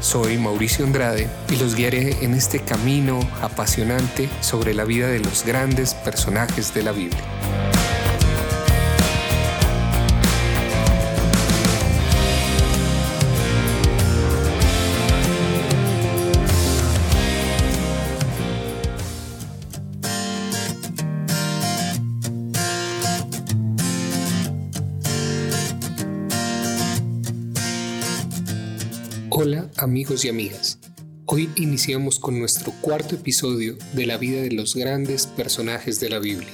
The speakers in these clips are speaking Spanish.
Soy Mauricio Andrade y los guiaré en este camino apasionante sobre la vida de los grandes personajes de la Biblia. Hola amigos y amigas. Hoy iniciamos con nuestro cuarto episodio de la vida de los grandes personajes de la Biblia.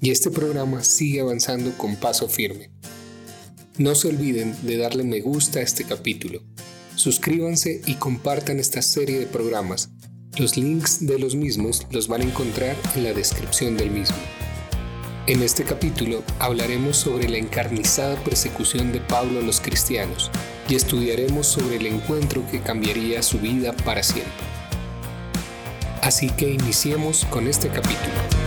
Y este programa sigue avanzando con paso firme. No se olviden de darle me gusta a este capítulo. Suscríbanse y compartan esta serie de programas. Los links de los mismos los van a encontrar en la descripción del mismo. En este capítulo hablaremos sobre la encarnizada persecución de Pablo a los cristianos y estudiaremos sobre el encuentro que cambiaría su vida para siempre. Así que iniciemos con este capítulo.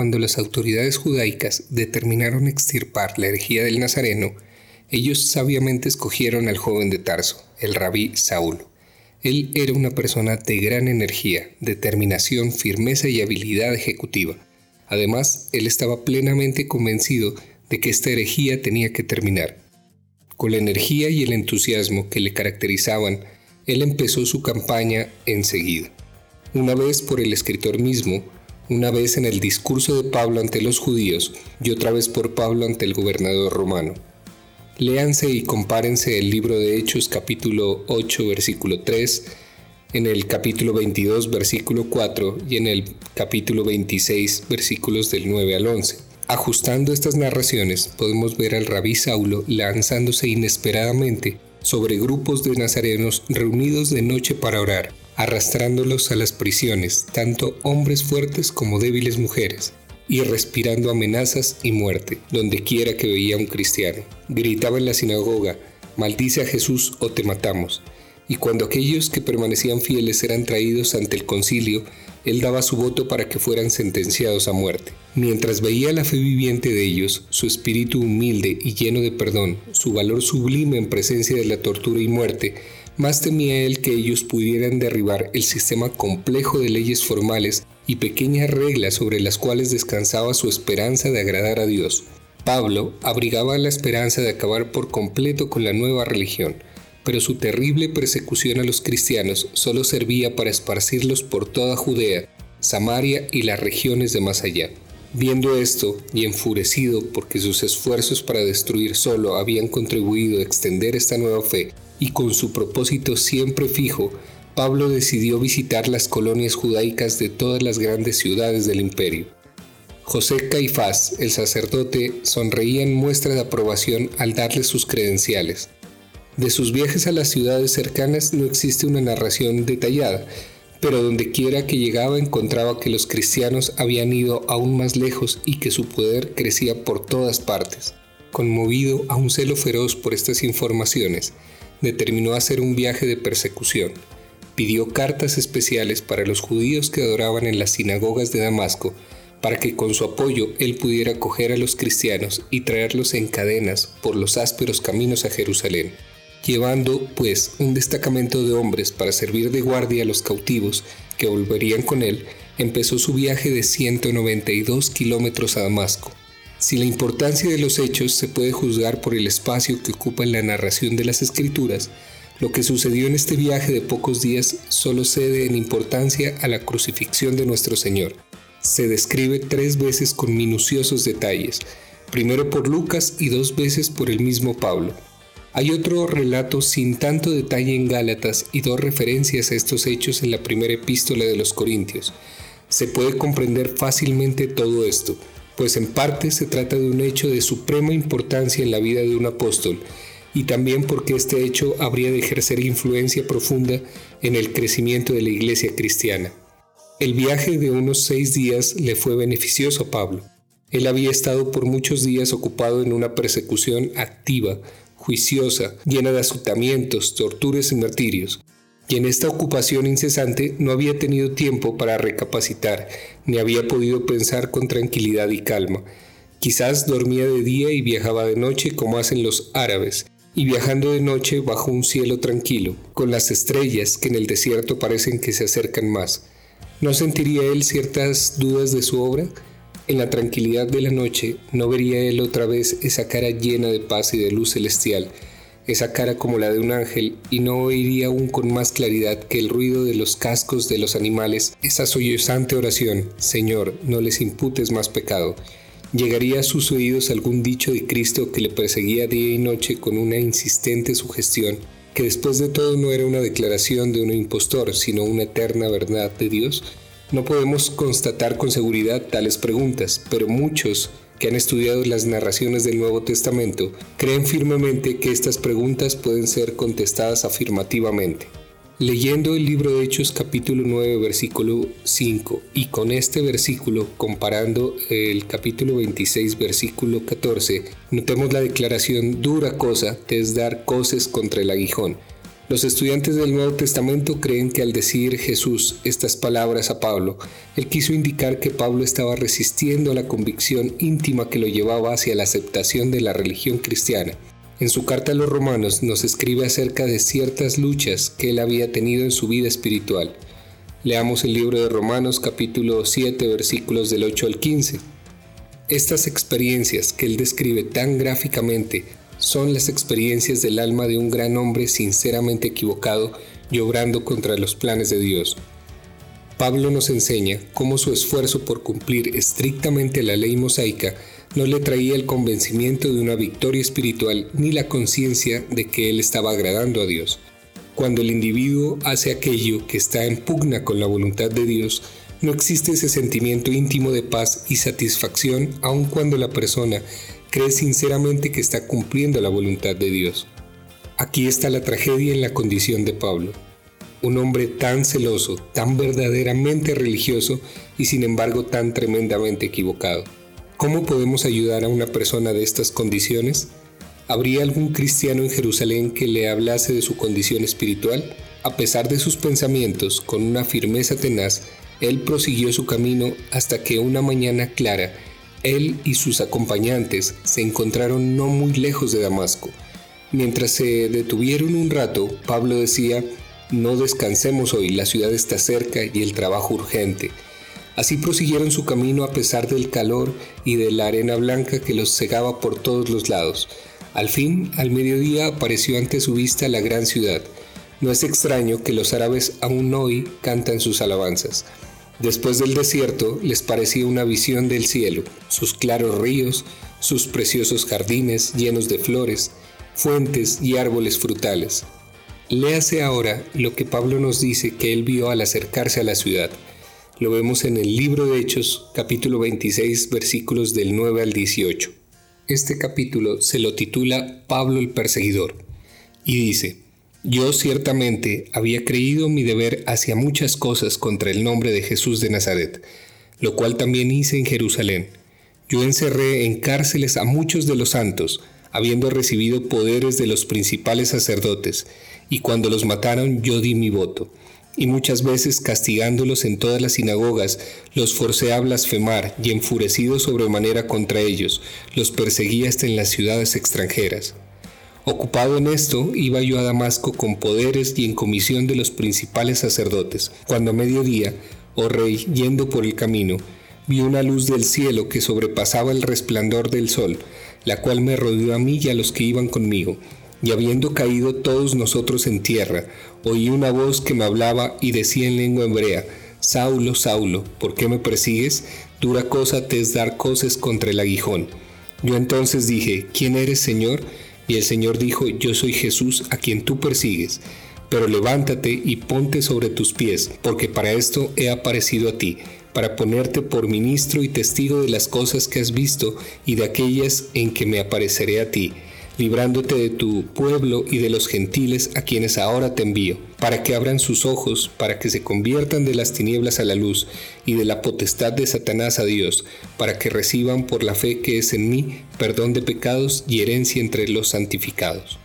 Cuando las autoridades judaicas determinaron extirpar la herejía del Nazareno, ellos sabiamente escogieron al joven de Tarso, el rabí Saulo. Él era una persona de gran energía, determinación, firmeza y habilidad ejecutiva. Además, él estaba plenamente convencido de que esta herejía tenía que terminar. Con la energía y el entusiasmo que le caracterizaban, él empezó su campaña enseguida. Una vez por el escritor mismo, una vez en el discurso de Pablo ante los judíos y otra vez por Pablo ante el gobernador romano. Léanse y compárense el libro de Hechos capítulo 8 versículo 3, en el capítulo 22 versículo 4 y en el capítulo 26 versículos del 9 al 11. Ajustando estas narraciones podemos ver al rabí Saulo lanzándose inesperadamente sobre grupos de nazarenos reunidos de noche para orar arrastrándolos a las prisiones, tanto hombres fuertes como débiles mujeres, y respirando amenazas y muerte, donde quiera que veía un cristiano. Gritaba en la sinagoga, maldice a Jesús o te matamos. Y cuando aquellos que permanecían fieles eran traídos ante el concilio, él daba su voto para que fueran sentenciados a muerte. Mientras veía la fe viviente de ellos, su espíritu humilde y lleno de perdón, su valor sublime en presencia de la tortura y muerte, más temía él que ellos pudieran derribar el sistema complejo de leyes formales y pequeñas reglas sobre las cuales descansaba su esperanza de agradar a Dios. Pablo abrigaba la esperanza de acabar por completo con la nueva religión, pero su terrible persecución a los cristianos solo servía para esparcirlos por toda Judea, Samaria y las regiones de más allá. Viendo esto y enfurecido porque sus esfuerzos para destruir solo habían contribuido a extender esta nueva fe, y con su propósito siempre fijo, Pablo decidió visitar las colonias judaicas de todas las grandes ciudades del imperio. José Caifás, el sacerdote, sonreía en muestra de aprobación al darle sus credenciales. De sus viajes a las ciudades cercanas no existe una narración detallada, pero donde quiera que llegaba encontraba que los cristianos habían ido aún más lejos y que su poder crecía por todas partes. Conmovido a un celo feroz por estas informaciones, determinó hacer un viaje de persecución. Pidió cartas especiales para los judíos que adoraban en las sinagogas de Damasco, para que con su apoyo él pudiera acoger a los cristianos y traerlos en cadenas por los ásperos caminos a Jerusalén. Llevando, pues, un destacamento de hombres para servir de guardia a los cautivos que volverían con él, empezó su viaje de 192 kilómetros a Damasco. Si la importancia de los hechos se puede juzgar por el espacio que ocupa en la narración de las escrituras, lo que sucedió en este viaje de pocos días solo cede en importancia a la crucifixión de nuestro Señor. Se describe tres veces con minuciosos detalles, primero por Lucas y dos veces por el mismo Pablo. Hay otro relato sin tanto detalle en Gálatas y dos referencias a estos hechos en la primera epístola de los Corintios. Se puede comprender fácilmente todo esto, pues en parte se trata de un hecho de suprema importancia en la vida de un apóstol, y también porque este hecho habría de ejercer influencia profunda en el crecimiento de la iglesia cristiana. El viaje de unos seis días le fue beneficioso a Pablo. Él había estado por muchos días ocupado en una persecución activa, juiciosa, llena de azotamientos, torturas y martirios, y en esta ocupación incesante no había tenido tiempo para recapacitar, ni había podido pensar con tranquilidad y calma. Quizás dormía de día y viajaba de noche como hacen los árabes, y viajando de noche bajo un cielo tranquilo, con las estrellas que en el desierto parecen que se acercan más. ¿No sentiría él ciertas dudas de su obra? En la tranquilidad de la noche no vería él otra vez esa cara llena de paz y de luz celestial, esa cara como la de un ángel, y no oiría aún con más claridad que el ruido de los cascos de los animales. Esa sollozante oración, Señor, no les imputes más pecado. Llegaría a sus oídos algún dicho de Cristo que le perseguía día y noche con una insistente sugestión, que después de todo no era una declaración de un impostor, sino una eterna verdad de Dios, no podemos constatar con seguridad tales preguntas, pero muchos que han estudiado las narraciones del Nuevo Testamento creen firmemente que estas preguntas pueden ser contestadas afirmativamente. Leyendo el libro de Hechos capítulo 9 versículo 5 y con este versículo comparando el capítulo 26 versículo 14, notemos la declaración dura cosa te es dar coces contra el aguijón. Los estudiantes del Nuevo Testamento creen que al decir Jesús estas palabras a Pablo, él quiso indicar que Pablo estaba resistiendo a la convicción íntima que lo llevaba hacia la aceptación de la religión cristiana en su carta a los romanos nos escribe acerca de ciertas luchas que él había tenido en su vida espiritual. Leamos el libro de Romanos capítulo 7 versículos del 8 al 15. Estas experiencias que él describe tan gráficamente son las experiencias del alma de un gran hombre sinceramente equivocado y obrando contra los planes de Dios. Pablo nos enseña cómo su esfuerzo por cumplir estrictamente la ley mosaica no le traía el convencimiento de una victoria espiritual ni la conciencia de que él estaba agradando a Dios. Cuando el individuo hace aquello que está en pugna con la voluntad de Dios, no existe ese sentimiento íntimo de paz y satisfacción aun cuando la persona cree sinceramente que está cumpliendo la voluntad de Dios. Aquí está la tragedia en la condición de Pablo. Un hombre tan celoso, tan verdaderamente religioso y sin embargo tan tremendamente equivocado. ¿Cómo podemos ayudar a una persona de estas condiciones? ¿Habría algún cristiano en Jerusalén que le hablase de su condición espiritual? A pesar de sus pensamientos, con una firmeza tenaz, él prosiguió su camino hasta que una mañana clara, él y sus acompañantes se encontraron no muy lejos de Damasco. Mientras se detuvieron un rato, Pablo decía, no descansemos hoy, la ciudad está cerca y el trabajo urgente. Así prosiguieron su camino a pesar del calor y de la arena blanca que los cegaba por todos los lados. Al fin, al mediodía apareció ante su vista la gran ciudad. No es extraño que los árabes aún hoy cantan sus alabanzas. Después del desierto les parecía una visión del cielo, sus claros ríos, sus preciosos jardines llenos de flores, fuentes y árboles frutales. Léase ahora lo que Pablo nos dice que él vio al acercarse a la ciudad. Lo vemos en el libro de Hechos, capítulo 26, versículos del 9 al 18. Este capítulo se lo titula Pablo el Perseguidor y dice, Yo ciertamente había creído mi deber hacia muchas cosas contra el nombre de Jesús de Nazaret, lo cual también hice en Jerusalén. Yo encerré en cárceles a muchos de los santos, habiendo recibido poderes de los principales sacerdotes, y cuando los mataron yo di mi voto y muchas veces castigándolos en todas las sinagogas, los forcé a blasfemar y enfurecido sobremanera contra ellos, los perseguí hasta en las ciudades extranjeras. Ocupado en esto, iba yo a Damasco con poderes y en comisión de los principales sacerdotes, cuando a mediodía, oh rey, yendo por el camino, vi una luz del cielo que sobrepasaba el resplandor del sol, la cual me rodeó a mí y a los que iban conmigo, y habiendo caído todos nosotros en tierra, oí una voz que me hablaba y decía en lengua hebrea, Saulo, Saulo, ¿por qué me persigues? Dura cosa te es dar cosas contra el aguijón. Yo entonces dije, ¿quién eres, Señor? Y el Señor dijo, yo soy Jesús a quien tú persigues, pero levántate y ponte sobre tus pies, porque para esto he aparecido a ti, para ponerte por ministro y testigo de las cosas que has visto y de aquellas en que me apareceré a ti librándote de tu pueblo y de los gentiles a quienes ahora te envío, para que abran sus ojos, para que se conviertan de las tinieblas a la luz y de la potestad de Satanás a Dios, para que reciban por la fe que es en mí perdón de pecados y herencia entre los santificados.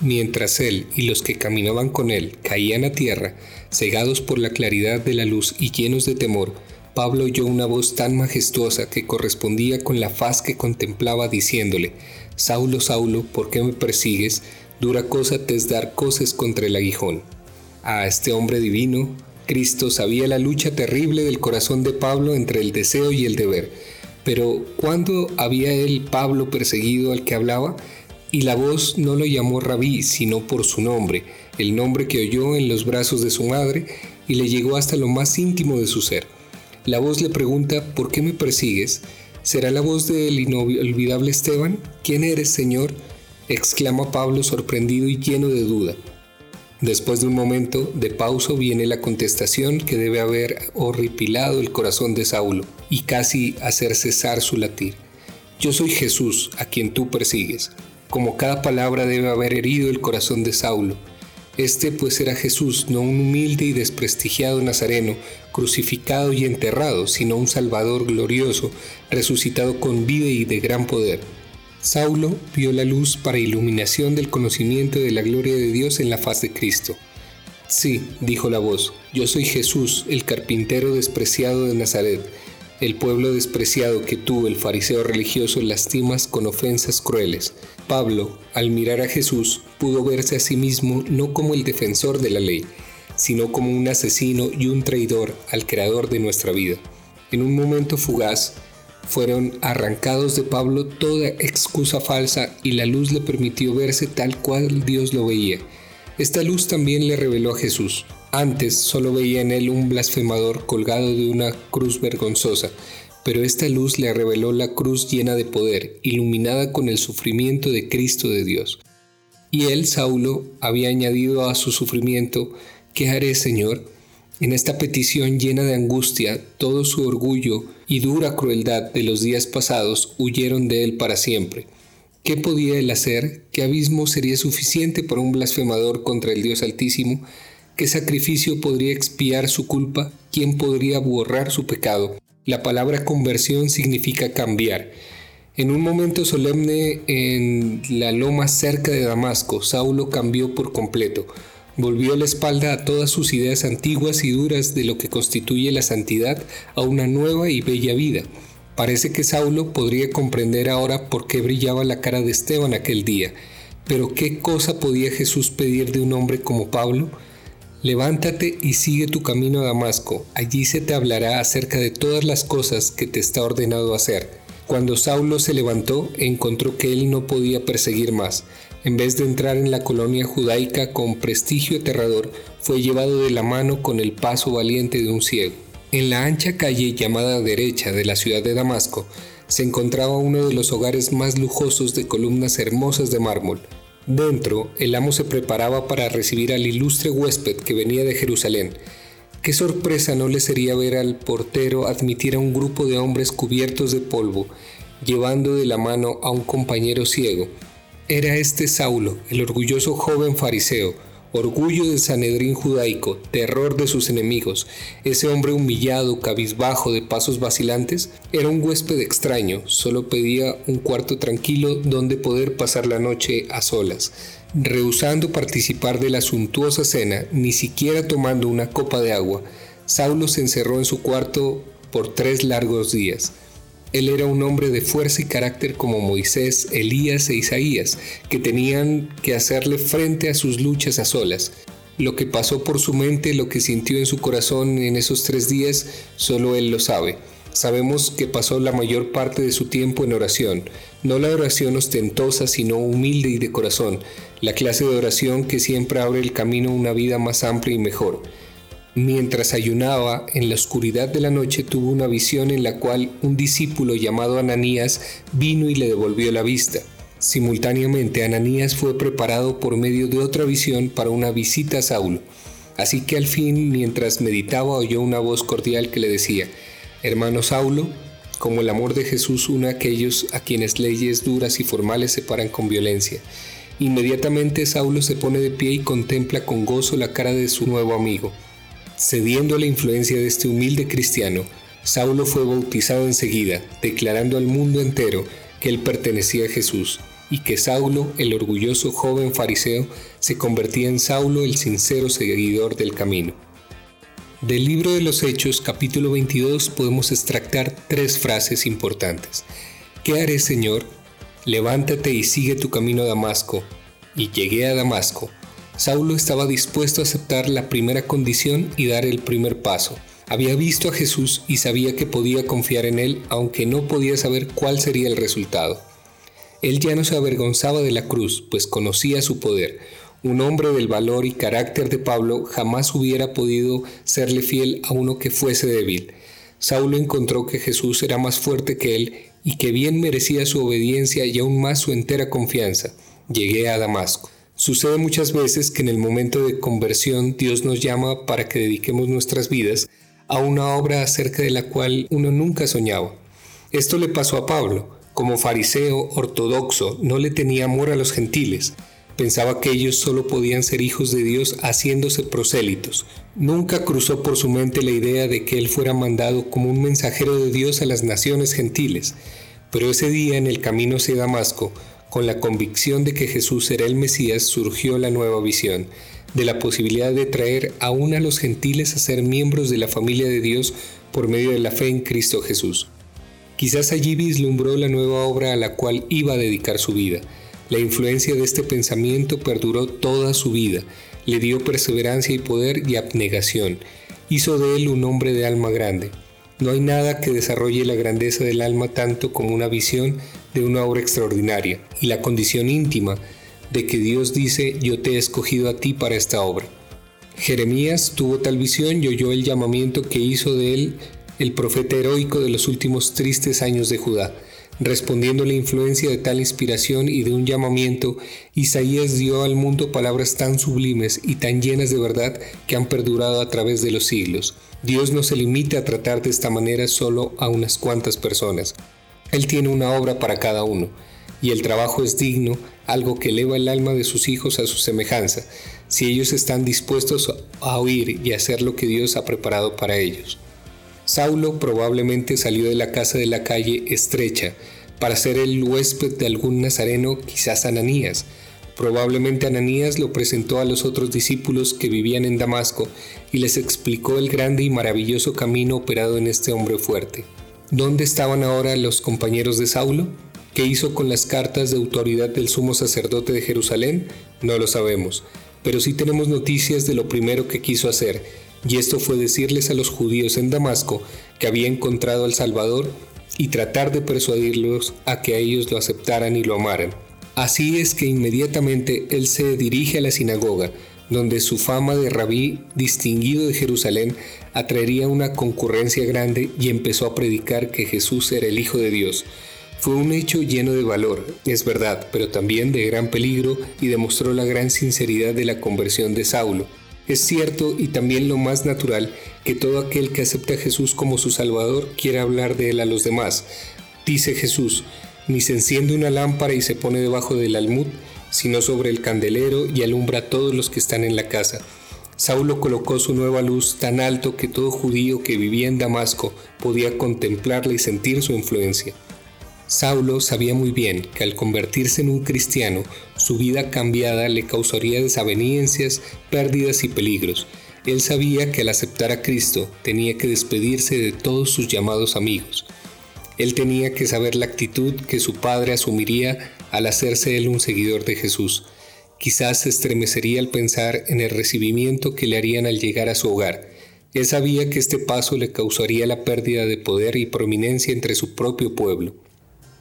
Mientras él y los que caminaban con él caían a tierra, cegados por la claridad de la luz y llenos de temor, Pablo oyó una voz tan majestuosa que correspondía con la faz que contemplaba diciéndole, Saulo, Saulo, ¿por qué me persigues? Dura cosa te es dar cosas contra el aguijón. A este hombre divino, Cristo sabía la lucha terrible del corazón de Pablo entre el deseo y el deber. Pero ¿cuándo había él, Pablo, perseguido al que hablaba? Y la voz no lo llamó rabí, sino por su nombre, el nombre que oyó en los brazos de su madre, y le llegó hasta lo más íntimo de su ser. La voz le pregunta, ¿por qué me persigues? ¿Será la voz del inolvidable Esteban? ¿Quién eres, Señor? exclama Pablo sorprendido y lleno de duda. Después de un momento de pausa viene la contestación que debe haber horripilado el corazón de Saulo y casi hacer cesar su latir. Yo soy Jesús, a quien tú persigues. Como cada palabra debe haber herido el corazón de Saulo, este pues era Jesús, no un humilde y desprestigiado nazareno, crucificado y enterrado, sino un Salvador glorioso, resucitado con vida y de gran poder. Saulo vio la luz para iluminación del conocimiento de la gloria de Dios en la faz de Cristo. Sí, dijo la voz, yo soy Jesús, el carpintero despreciado de Nazaret, el pueblo despreciado que tú, el fariseo religioso, lastimas con ofensas crueles. Pablo, al mirar a Jesús, pudo verse a sí mismo no como el defensor de la ley, sino como un asesino y un traidor al creador de nuestra vida. En un momento fugaz, fueron arrancados de Pablo toda excusa falsa y la luz le permitió verse tal cual Dios lo veía. Esta luz también le reveló a Jesús. Antes solo veía en él un blasfemador colgado de una cruz vergonzosa, pero esta luz le reveló la cruz llena de poder, iluminada con el sufrimiento de Cristo de Dios. Y él, Saulo, había añadido a su sufrimiento, ¿qué haré, Señor? En esta petición llena de angustia, todo su orgullo y dura crueldad de los días pasados huyeron de él para siempre. ¿Qué podía él hacer? ¿Qué abismo sería suficiente para un blasfemador contra el Dios Altísimo? ¿Qué sacrificio podría expiar su culpa? ¿Quién podría borrar su pecado? La palabra conversión significa cambiar. En un momento solemne en la loma cerca de Damasco, Saulo cambió por completo. Volvió la espalda a todas sus ideas antiguas y duras de lo que constituye la santidad a una nueva y bella vida. Parece que Saulo podría comprender ahora por qué brillaba la cara de Esteban aquel día. Pero ¿qué cosa podía Jesús pedir de un hombre como Pablo? Levántate y sigue tu camino a Damasco, allí se te hablará acerca de todas las cosas que te está ordenado hacer. Cuando Saulo se levantó, encontró que él no podía perseguir más. En vez de entrar en la colonia judaica con prestigio aterrador, fue llevado de la mano con el paso valiente de un ciego. En la ancha calle llamada derecha de la ciudad de Damasco, se encontraba uno de los hogares más lujosos de columnas hermosas de mármol. Dentro, el amo se preparaba para recibir al ilustre huésped que venía de Jerusalén. Qué sorpresa no le sería ver al portero admitir a un grupo de hombres cubiertos de polvo, llevando de la mano a un compañero ciego. Era este Saulo, el orgulloso joven fariseo, orgullo del Sanedrín judaico, terror de sus enemigos, ese hombre humillado, cabizbajo, de pasos vacilantes, era un huésped extraño, solo pedía un cuarto tranquilo donde poder pasar la noche a solas. Rehusando participar de la suntuosa cena, ni siquiera tomando una copa de agua, Saulo se encerró en su cuarto por tres largos días. Él era un hombre de fuerza y carácter como Moisés, Elías e Isaías, que tenían que hacerle frente a sus luchas a solas. Lo que pasó por su mente, lo que sintió en su corazón en esos tres días, solo él lo sabe. Sabemos que pasó la mayor parte de su tiempo en oración, no la oración ostentosa, sino humilde y de corazón, la clase de oración que siempre abre el camino a una vida más amplia y mejor. Mientras ayunaba en la oscuridad de la noche tuvo una visión en la cual un discípulo llamado Ananías vino y le devolvió la vista. Simultáneamente, Ananías fue preparado por medio de otra visión para una visita a Saulo. Así que al fin, mientras meditaba, oyó una voz cordial que le decía, Hermano Saulo, como el amor de Jesús une a aquellos a quienes leyes duras y formales separan con violencia. Inmediatamente Saulo se pone de pie y contempla con gozo la cara de su nuevo amigo. Cediendo a la influencia de este humilde cristiano, Saulo fue bautizado enseguida, declarando al mundo entero que él pertenecía a Jesús y que Saulo, el orgulloso joven fariseo, se convertía en Saulo, el sincero seguidor del camino. Del libro de los Hechos, capítulo 22, podemos extractar tres frases importantes. ¿Qué haré, Señor? Levántate y sigue tu camino a Damasco. Y llegué a Damasco. Saulo estaba dispuesto a aceptar la primera condición y dar el primer paso. Había visto a Jesús y sabía que podía confiar en él, aunque no podía saber cuál sería el resultado. Él ya no se avergonzaba de la cruz, pues conocía su poder. Un hombre del valor y carácter de Pablo jamás hubiera podido serle fiel a uno que fuese débil. Saulo encontró que Jesús era más fuerte que él y que bien merecía su obediencia y aún más su entera confianza. Llegué a Damasco. Sucede muchas veces que en el momento de conversión Dios nos llama para que dediquemos nuestras vidas a una obra acerca de la cual uno nunca soñaba. Esto le pasó a Pablo. Como fariseo ortodoxo, no le tenía amor a los gentiles. Pensaba que ellos solo podían ser hijos de Dios haciéndose prosélitos. Nunca cruzó por su mente la idea de que él fuera mandado como un mensajero de Dios a las naciones gentiles. Pero ese día en el camino hacia Damasco, con la convicción de que Jesús era el Mesías, surgió la nueva visión de la posibilidad de traer aún a los gentiles a ser miembros de la familia de Dios por medio de la fe en Cristo Jesús. Quizás allí vislumbró la nueva obra a la cual iba a dedicar su vida. La influencia de este pensamiento perduró toda su vida, le dio perseverancia y poder y abnegación, hizo de él un hombre de alma grande. No hay nada que desarrolle la grandeza del alma tanto como una visión de una obra extraordinaria y la condición íntima de que Dios dice yo te he escogido a ti para esta obra. Jeremías tuvo tal visión y oyó el llamamiento que hizo de él el profeta heroico de los últimos tristes años de Judá. Respondiendo a la influencia de tal inspiración y de un llamamiento, Isaías dio al mundo palabras tan sublimes y tan llenas de verdad que han perdurado a través de los siglos. Dios no se limita a tratar de esta manera solo a unas cuantas personas. Él tiene una obra para cada uno, y el trabajo es digno, algo que eleva el alma de sus hijos a su semejanza, si ellos están dispuestos a oír y hacer lo que Dios ha preparado para ellos. Saulo probablemente salió de la casa de la calle estrecha para ser el huésped de algún nazareno, quizás Ananías. Probablemente Ananías lo presentó a los otros discípulos que vivían en Damasco y les explicó el grande y maravilloso camino operado en este hombre fuerte. ¿Dónde estaban ahora los compañeros de Saulo? ¿Qué hizo con las cartas de autoridad del sumo sacerdote de Jerusalén? No lo sabemos, pero sí tenemos noticias de lo primero que quiso hacer, y esto fue decirles a los judíos en Damasco que había encontrado al Salvador y tratar de persuadirlos a que a ellos lo aceptaran y lo amaran. Así es que inmediatamente él se dirige a la sinagoga, donde su fama de rabí distinguido de Jerusalén atraería una concurrencia grande y empezó a predicar que Jesús era el Hijo de Dios. Fue un hecho lleno de valor, es verdad, pero también de gran peligro y demostró la gran sinceridad de la conversión de Saulo. Es cierto y también lo más natural que todo aquel que acepta a Jesús como su Salvador quiera hablar de él a los demás. Dice Jesús, ni se enciende una lámpara y se pone debajo del almud, sino sobre el candelero y alumbra a todos los que están en la casa. Saulo colocó su nueva luz tan alto que todo judío que vivía en Damasco podía contemplarla y sentir su influencia. Saulo sabía muy bien que al convertirse en un cristiano, su vida cambiada le causaría desavenencias, pérdidas y peligros. Él sabía que al aceptar a Cristo tenía que despedirse de todos sus llamados amigos. Él tenía que saber la actitud que su padre asumiría al hacerse él un seguidor de Jesús. Quizás se estremecería al pensar en el recibimiento que le harían al llegar a su hogar. Él sabía que este paso le causaría la pérdida de poder y prominencia entre su propio pueblo.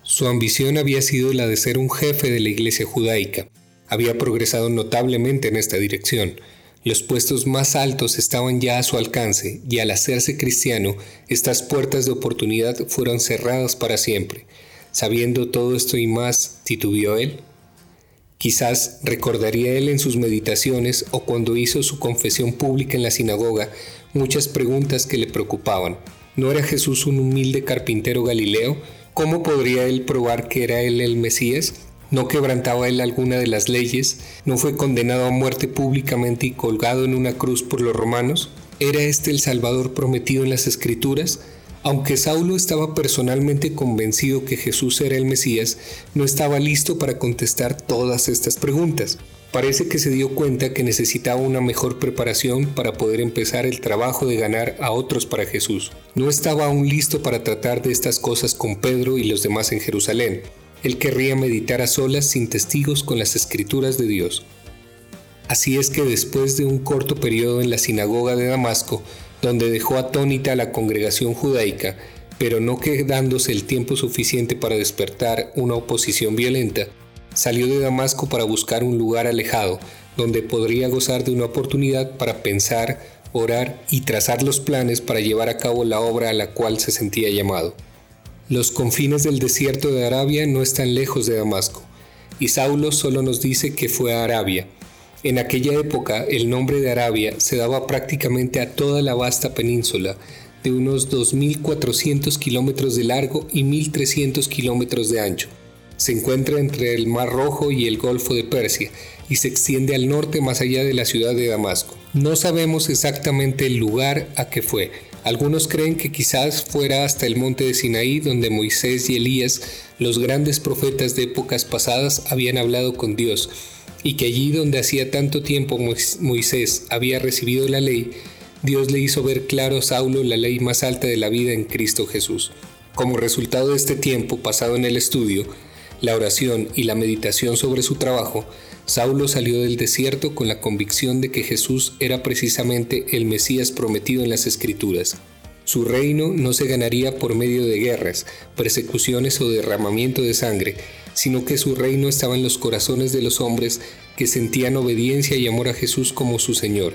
Su ambición había sido la de ser un jefe de la iglesia judaica. Había progresado notablemente en esta dirección. Los puestos más altos estaban ya a su alcance y al hacerse cristiano, estas puertas de oportunidad fueron cerradas para siempre. Sabiendo todo esto y más, titubeó él. Quizás recordaría él en sus meditaciones o cuando hizo su confesión pública en la sinagoga muchas preguntas que le preocupaban. ¿No era Jesús un humilde carpintero galileo? ¿Cómo podría él probar que era él el Mesías? ¿No quebrantaba él alguna de las leyes? ¿No fue condenado a muerte públicamente y colgado en una cruz por los romanos? ¿Era este el Salvador prometido en las Escrituras? Aunque Saulo estaba personalmente convencido que Jesús era el Mesías, no estaba listo para contestar todas estas preguntas. Parece que se dio cuenta que necesitaba una mejor preparación para poder empezar el trabajo de ganar a otros para Jesús. No estaba aún listo para tratar de estas cosas con Pedro y los demás en Jerusalén. Él querría meditar a solas sin testigos con las escrituras de Dios. Así es que después de un corto periodo en la sinagoga de Damasco, donde dejó atónita a la congregación judaica, pero no quedándose el tiempo suficiente para despertar una oposición violenta, salió de Damasco para buscar un lugar alejado donde podría gozar de una oportunidad para pensar, orar y trazar los planes para llevar a cabo la obra a la cual se sentía llamado. Los confines del desierto de Arabia no están lejos de Damasco, y Saulo solo nos dice que fue a Arabia, en aquella época el nombre de Arabia se daba prácticamente a toda la vasta península, de unos 2.400 kilómetros de largo y 1.300 kilómetros de ancho. Se encuentra entre el Mar Rojo y el Golfo de Persia y se extiende al norte más allá de la ciudad de Damasco. No sabemos exactamente el lugar a que fue. Algunos creen que quizás fuera hasta el monte de Sinaí donde Moisés y Elías, los grandes profetas de épocas pasadas, habían hablado con Dios y que allí donde hacía tanto tiempo Moisés había recibido la ley, Dios le hizo ver claro a Saulo la ley más alta de la vida en Cristo Jesús. Como resultado de este tiempo pasado en el estudio, la oración y la meditación sobre su trabajo, Saulo salió del desierto con la convicción de que Jesús era precisamente el Mesías prometido en las Escrituras. Su reino no se ganaría por medio de guerras, persecuciones o derramamiento de sangre, sino que su reino estaba en los corazones de los hombres que sentían obediencia y amor a Jesús como su Señor.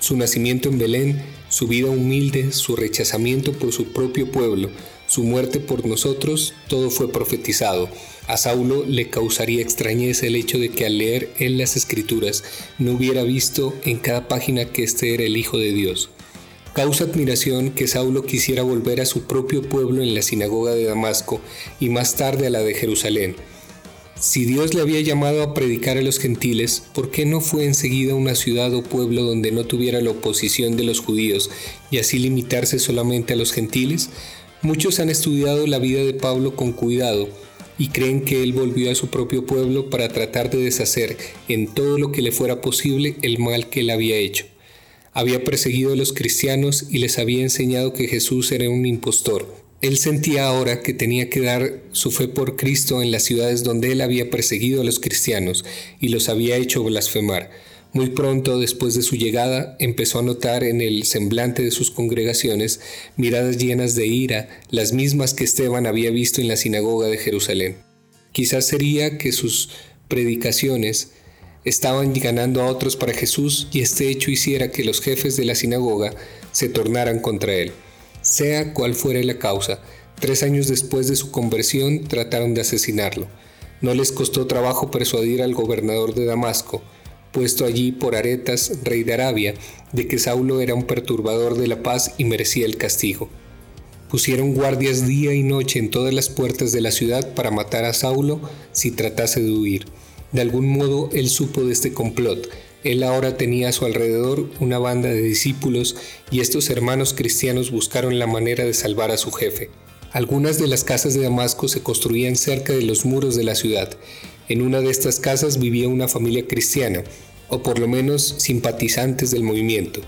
Su nacimiento en Belén, su vida humilde, su rechazamiento por su propio pueblo, su muerte por nosotros, todo fue profetizado. A Saulo le causaría extrañeza el hecho de que al leer en las escrituras no hubiera visto en cada página que este era el Hijo de Dios. Causa admiración que Saulo quisiera volver a su propio pueblo en la sinagoga de Damasco y más tarde a la de Jerusalén, si Dios le había llamado a predicar a los gentiles, ¿por qué no fue enseguida una ciudad o pueblo donde no tuviera la oposición de los judíos y así limitarse solamente a los gentiles? Muchos han estudiado la vida de Pablo con cuidado y creen que él volvió a su propio pueblo para tratar de deshacer en todo lo que le fuera posible el mal que él había hecho. Había perseguido a los cristianos y les había enseñado que Jesús era un impostor, él sentía ahora que tenía que dar su fe por Cristo en las ciudades donde él había perseguido a los cristianos y los había hecho blasfemar. Muy pronto después de su llegada empezó a notar en el semblante de sus congregaciones miradas llenas de ira, las mismas que Esteban había visto en la sinagoga de Jerusalén. Quizás sería que sus predicaciones estaban ganando a otros para Jesús y este hecho hiciera que los jefes de la sinagoga se tornaran contra él. Sea cual fuera la causa, tres años después de su conversión trataron de asesinarlo. No les costó trabajo persuadir al gobernador de Damasco, puesto allí por Aretas, rey de Arabia, de que Saulo era un perturbador de la paz y merecía el castigo. Pusieron guardias día y noche en todas las puertas de la ciudad para matar a Saulo si tratase de huir. De algún modo él supo de este complot, él ahora tenía a su alrededor una banda de discípulos y estos hermanos cristianos buscaron la manera de salvar a su jefe. Algunas de las casas de Damasco se construían cerca de los muros de la ciudad. En una de estas casas vivía una familia cristiana, o por lo menos simpatizantes del movimiento.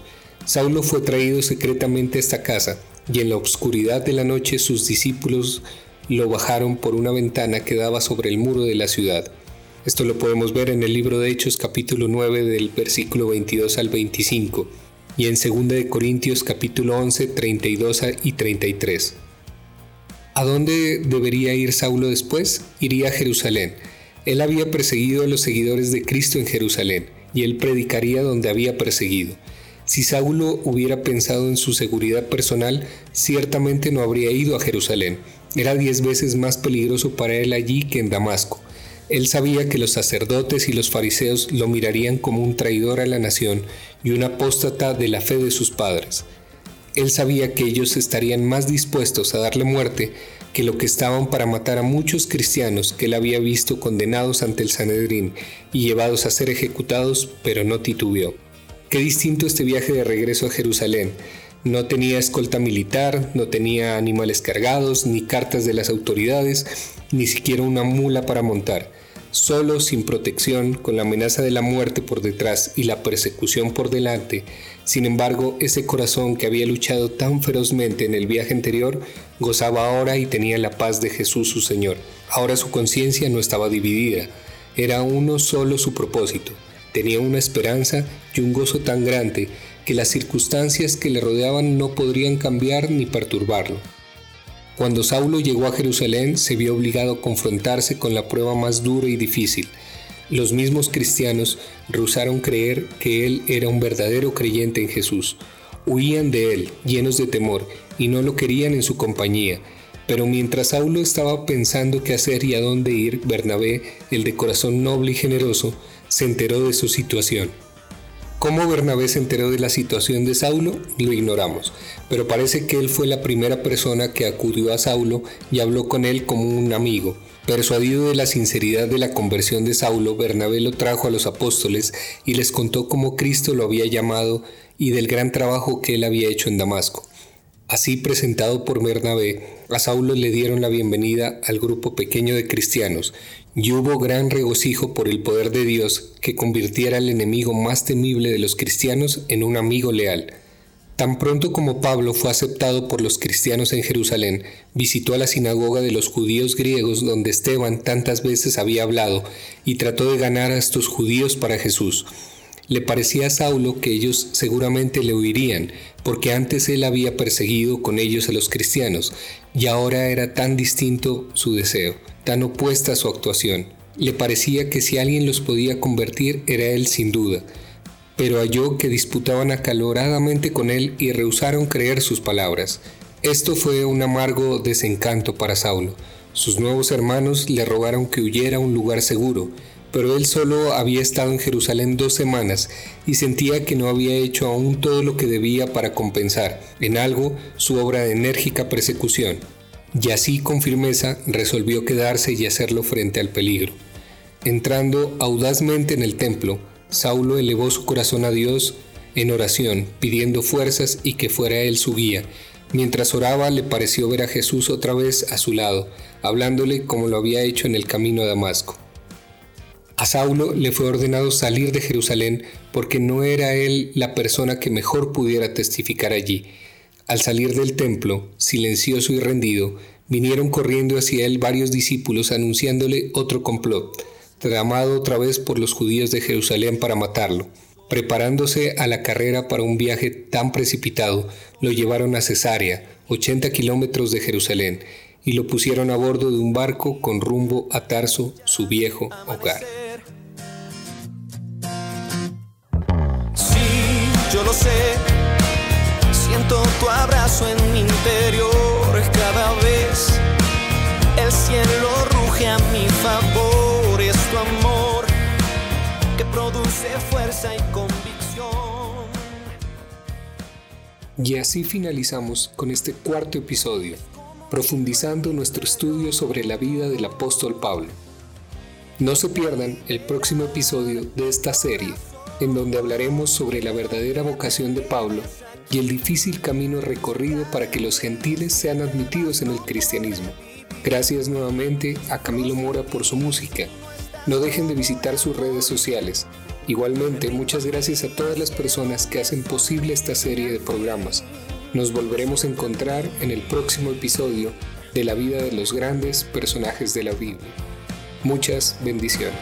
Saulo fue traído secretamente a esta casa, y en la oscuridad de la noche sus discípulos lo bajaron por una ventana que daba sobre el muro de la ciudad. Esto lo podemos ver en el libro de Hechos capítulo 9 del versículo 22 al 25 y en 2 de Corintios capítulo 11 32 y 33. ¿A dónde debería ir Saulo después? Iría a Jerusalén. Él había perseguido a los seguidores de Cristo en Jerusalén y él predicaría donde había perseguido. Si Saulo hubiera pensado en su seguridad personal, ciertamente no habría ido a Jerusalén. Era diez veces más peligroso para él allí que en Damasco. Él sabía que los sacerdotes y los fariseos lo mirarían como un traidor a la nación y un apóstata de la fe de sus padres. Él sabía que ellos estarían más dispuestos a darle muerte que lo que estaban para matar a muchos cristianos que él había visto condenados ante el Sanedrín y llevados a ser ejecutados, pero no titubeó. Qué distinto este viaje de regreso a Jerusalén. No tenía escolta militar, no tenía animales cargados, ni cartas de las autoridades, ni siquiera una mula para montar. Solo, sin protección, con la amenaza de la muerte por detrás y la persecución por delante, sin embargo, ese corazón que había luchado tan ferozmente en el viaje anterior, gozaba ahora y tenía la paz de Jesús su Señor. Ahora su conciencia no estaba dividida, era uno solo su propósito. Tenía una esperanza y un gozo tan grande que las circunstancias que le rodeaban no podrían cambiar ni perturbarlo. Cuando Saulo llegó a Jerusalén se vio obligado a confrontarse con la prueba más dura y difícil, los mismos cristianos rehusaron creer que él era un verdadero creyente en Jesús. Huían de él, llenos de temor, y no lo querían en su compañía. Pero mientras Saulo estaba pensando qué hacer y a dónde ir, Bernabé, el de corazón noble y generoso, se enteró de su situación. ¿Cómo Bernabé se enteró de la situación de Saulo? Lo ignoramos, pero parece que él fue la primera persona que acudió a Saulo y habló con él como un amigo. Persuadido de la sinceridad de la conversión de Saulo, Bernabé lo trajo a los apóstoles y les contó cómo Cristo lo había llamado y del gran trabajo que él había hecho en Damasco. Así presentado por Bernabé, a Saulo le dieron la bienvenida al grupo pequeño de cristianos y hubo gran regocijo por el poder de Dios que convirtiera al enemigo más temible de los cristianos en un amigo leal. Tan pronto como Pablo fue aceptado por los cristianos en Jerusalén, visitó a la sinagoga de los judíos griegos donde Esteban tantas veces había hablado y trató de ganar a estos judíos para Jesús. Le parecía a Saulo que ellos seguramente le huirían, porque antes él había perseguido con ellos a los cristianos, y ahora era tan distinto su deseo, tan opuesta su actuación. Le parecía que si alguien los podía convertir era él sin duda pero halló que disputaban acaloradamente con él y rehusaron creer sus palabras. Esto fue un amargo desencanto para Saulo. Sus nuevos hermanos le rogaron que huyera a un lugar seguro, pero él solo había estado en Jerusalén dos semanas y sentía que no había hecho aún todo lo que debía para compensar, en algo, su obra de enérgica persecución. Y así con firmeza resolvió quedarse y hacerlo frente al peligro. Entrando audazmente en el templo, Saulo elevó su corazón a Dios en oración, pidiendo fuerzas y que fuera Él su guía. Mientras oraba le pareció ver a Jesús otra vez a su lado, hablándole como lo había hecho en el camino a Damasco. A Saulo le fue ordenado salir de Jerusalén porque no era él la persona que mejor pudiera testificar allí. Al salir del templo, silencioso y rendido, vinieron corriendo hacia él varios discípulos anunciándole otro complot tramado otra vez por los judíos de Jerusalén para matarlo. Preparándose a la carrera para un viaje tan precipitado, lo llevaron a Cesarea, 80 kilómetros de Jerusalén, y lo pusieron a bordo de un barco con rumbo a Tarso, su viejo hogar. Sé, siento tu abrazo en mi interior cada vez. El cielo ruge a mi favor amor que produce fuerza y convicción. Y así finalizamos con este cuarto episodio, profundizando nuestro estudio sobre la vida del apóstol Pablo. No se pierdan el próximo episodio de esta serie, en donde hablaremos sobre la verdadera vocación de Pablo y el difícil camino recorrido para que los gentiles sean admitidos en el cristianismo. Gracias nuevamente a Camilo Mora por su música no dejen de visitar sus redes sociales. Igualmente, muchas gracias a todas las personas que hacen posible esta serie de programas. Nos volveremos a encontrar en el próximo episodio de la vida de los grandes personajes de la Biblia. Muchas bendiciones.